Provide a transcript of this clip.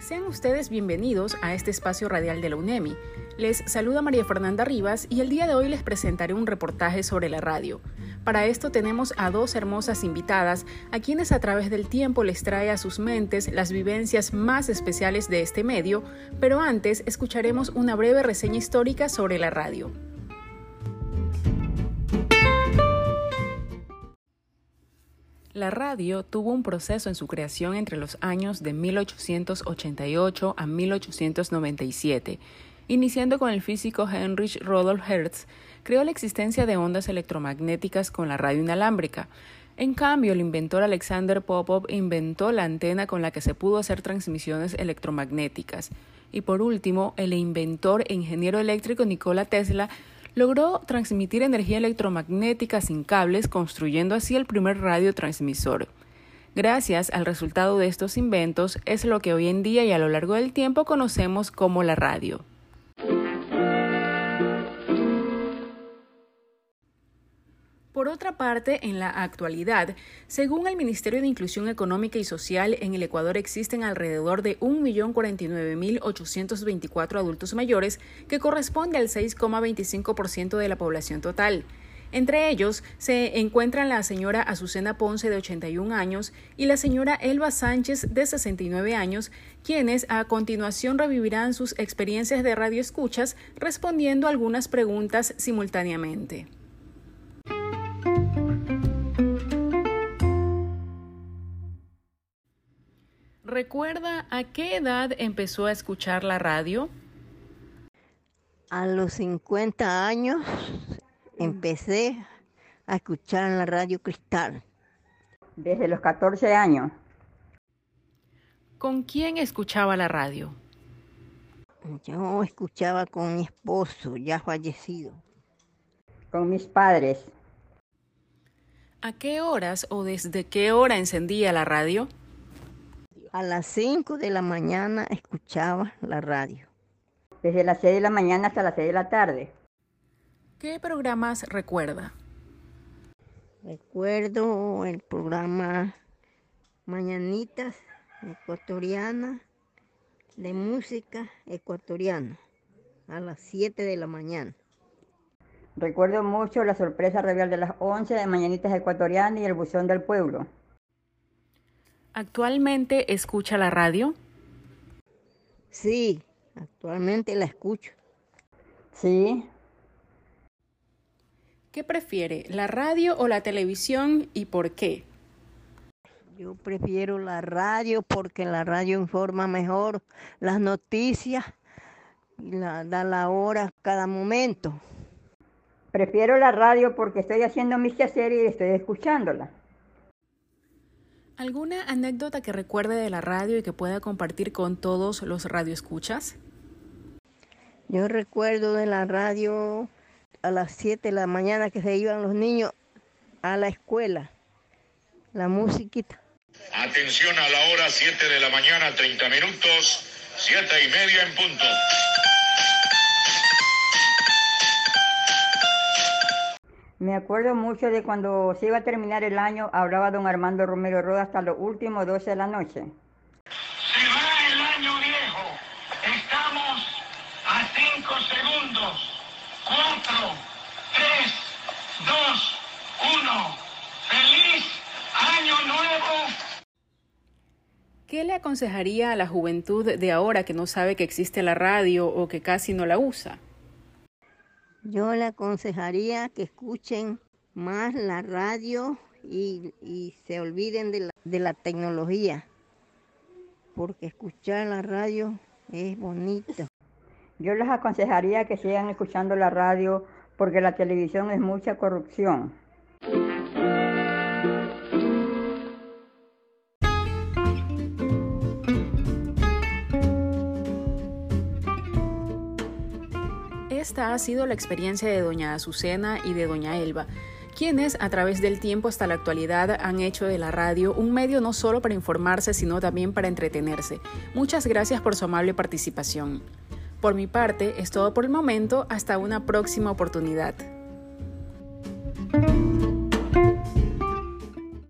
Sean ustedes bienvenidos a este espacio radial de la UNEMI. Les saluda María Fernanda Rivas y el día de hoy les presentaré un reportaje sobre la radio. Para esto tenemos a dos hermosas invitadas a quienes a través del tiempo les trae a sus mentes las vivencias más especiales de este medio, pero antes escucharemos una breve reseña histórica sobre la radio. La radio tuvo un proceso en su creación entre los años de 1888 a 1897. Iniciando con el físico Heinrich Rudolf Hertz, creó la existencia de ondas electromagnéticas con la radio inalámbrica. En cambio, el inventor Alexander Popov inventó la antena con la que se pudo hacer transmisiones electromagnéticas. Y por último, el inventor e ingeniero eléctrico Nikola Tesla logró transmitir energía electromagnética sin cables, construyendo así el primer radiotransmisor. Gracias al resultado de estos inventos es lo que hoy en día y a lo largo del tiempo conocemos como la radio. Por otra parte, en la actualidad, según el Ministerio de Inclusión Económica y Social, en el Ecuador existen alrededor de 1.049.824 adultos mayores, que corresponde al 6,25% de la población total. Entre ellos se encuentran la señora Azucena Ponce de 81 años y la señora Elba Sánchez de 69 años, quienes a continuación revivirán sus experiencias de radioescuchas respondiendo algunas preguntas simultáneamente. ¿Recuerda a qué edad empezó a escuchar la radio? A los 50 años empecé a escuchar la radio Cristal. Desde los 14 años. ¿Con quién escuchaba la radio? Yo escuchaba con mi esposo, ya fallecido. Con mis padres. ¿A qué horas o desde qué hora encendía la radio? A las 5 de la mañana escuchaba la radio. Desde las 6 de la mañana hasta las 6 de la tarde. ¿Qué programas recuerda? Recuerdo el programa Mañanitas Ecuatoriana de música ecuatoriana a las 7 de la mañana. Recuerdo mucho la sorpresa radial de las 11 de Mañanitas Ecuatorianas y el buzón del pueblo. ¿Actualmente escucha la radio? Sí, actualmente la escucho. Sí. ¿Qué prefiere, la radio o la televisión y por qué? Yo prefiero la radio porque la radio informa mejor las noticias y la, da la hora cada momento. Prefiero la radio porque estoy haciendo mis quehaceres y estoy escuchándola. ¿Alguna anécdota que recuerde de la radio y que pueda compartir con todos los radioescuchas? Yo recuerdo de la radio a las 7 de la mañana que se iban los niños a la escuela, la musiquita. Atención a la hora 7 de la mañana, 30 minutos, 7 y media en punto. Me acuerdo mucho de cuando se iba a terminar el año, hablaba don Armando Romero Roda hasta los últimos 12 de la noche. Se va el año viejo. Estamos a 5 segundos. 4, 3, 2, 1. ¡Feliz año nuevo! ¿Qué le aconsejaría a la juventud de ahora que no sabe que existe la radio o que casi no la usa? Yo le aconsejaría que escuchen más la radio y, y se olviden de la, de la, tecnología, porque escuchar la radio es bonito. Yo les aconsejaría que sigan escuchando la radio porque la televisión es mucha corrupción. Esta ha sido la experiencia de doña Azucena y de doña Elba, quienes a través del tiempo hasta la actualidad han hecho de la radio un medio no solo para informarse, sino también para entretenerse. Muchas gracias por su amable participación. Por mi parte, es todo por el momento, hasta una próxima oportunidad.